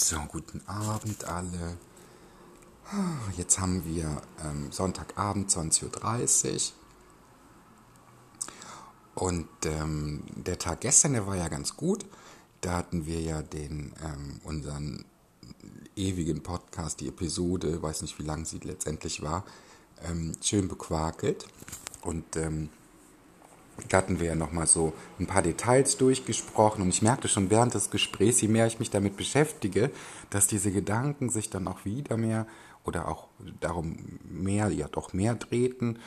So, guten Abend alle. Jetzt haben wir ähm, Sonntagabend 20.30 Uhr. Und ähm, der Tag gestern, der war ja ganz gut. Da hatten wir ja den, ähm, unseren ewigen Podcast, die Episode, weiß nicht, wie lang sie letztendlich war, ähm, schön bequakelt. Und ähm, hatten wir ja nochmal so ein paar Details durchgesprochen und ich merkte schon während des Gesprächs, je mehr ich mich damit beschäftige, dass diese Gedanken sich dann auch wieder mehr oder auch darum mehr, ja doch mehr drehten.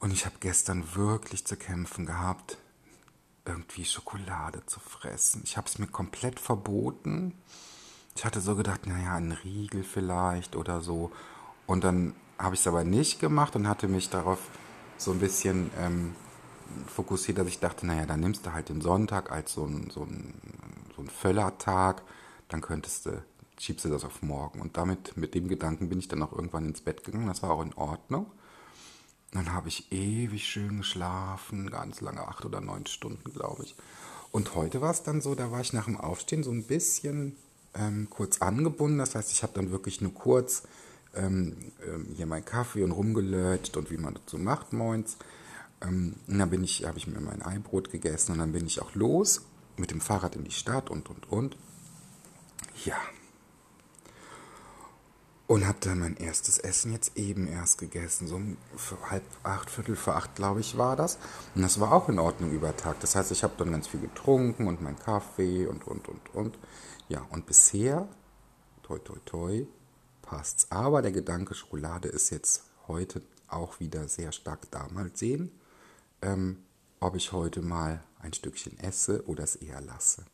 Und ich habe gestern wirklich zu kämpfen gehabt, irgendwie Schokolade zu fressen. Ich habe es mir komplett verboten. Ich hatte so gedacht, naja, ein Riegel vielleicht oder so. Und dann habe ich es aber nicht gemacht und hatte mich darauf so ein bisschen ähm, fokussiert, dass ich dachte, naja, dann nimmst du halt den Sonntag als so ein, so ein, so ein Völlertag, dann könntest du, schiebst du das auf morgen. Und damit, mit dem Gedanken bin ich dann auch irgendwann ins Bett gegangen, das war auch in Ordnung. Dann habe ich ewig schön geschlafen, ganz lange, acht oder neun Stunden, glaube ich. Und heute war es dann so, da war ich nach dem Aufstehen so ein bisschen ähm, kurz angebunden. Das heißt, ich habe dann wirklich nur kurz ähm, ähm, hier meinen Kaffee und rumgelötscht und wie man so macht, moins. Ähm, und dann bin ich, habe ich mir mein Eibrot gegessen und dann bin ich auch los mit dem Fahrrad in die Stadt und und und. Ja. Und habe dann mein erstes Essen jetzt eben erst gegessen, so um halb acht, viertel vor acht, glaube ich, war das. Und das war auch in Ordnung über Tag. Das heißt, ich habe dann ganz viel getrunken und meinen Kaffee und, und, und, und. Ja, und bisher, toi, toi, toi, passt's. Aber der Gedanke Schokolade ist jetzt heute auch wieder sehr stark da. Mal sehen, ähm, ob ich heute mal ein Stückchen esse oder es eher lasse.